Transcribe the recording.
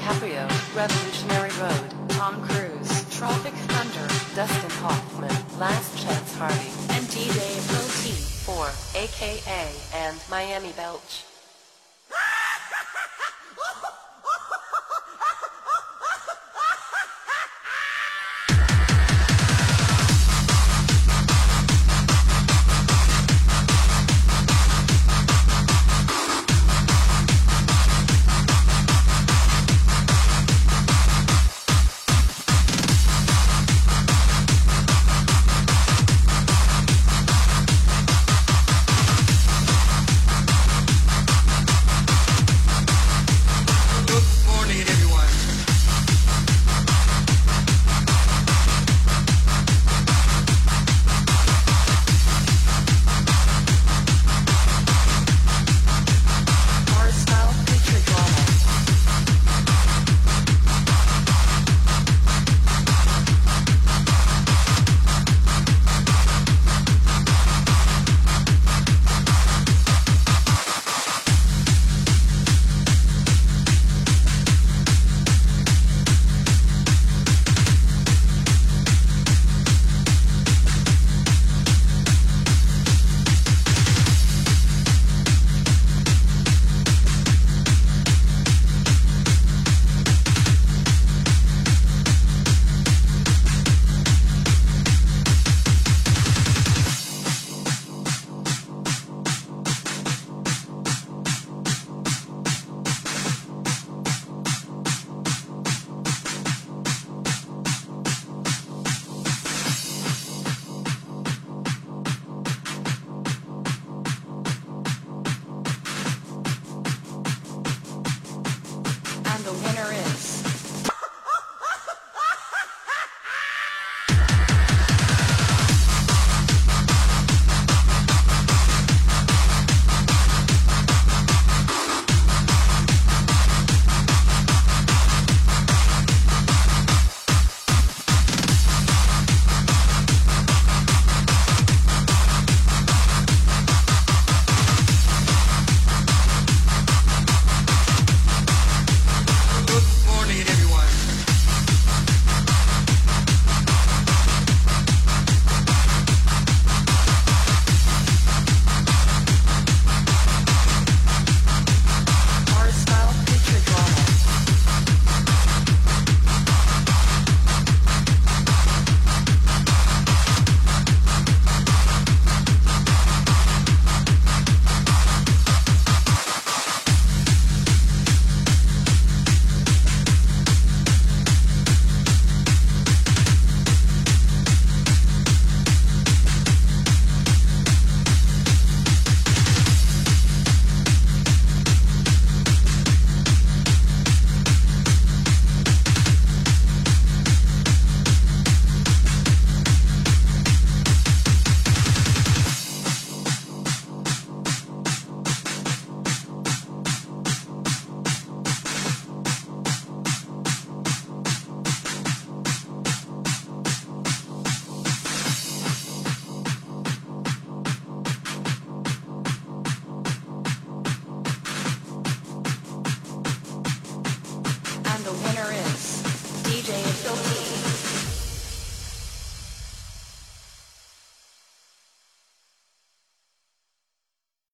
DiCaprio, Revolutionary Road, Tom Cruise, Tropic Thunder, Dustin Hoffman, Last Chance Harvey, and DJ Pro T4, aka and Miami Belch.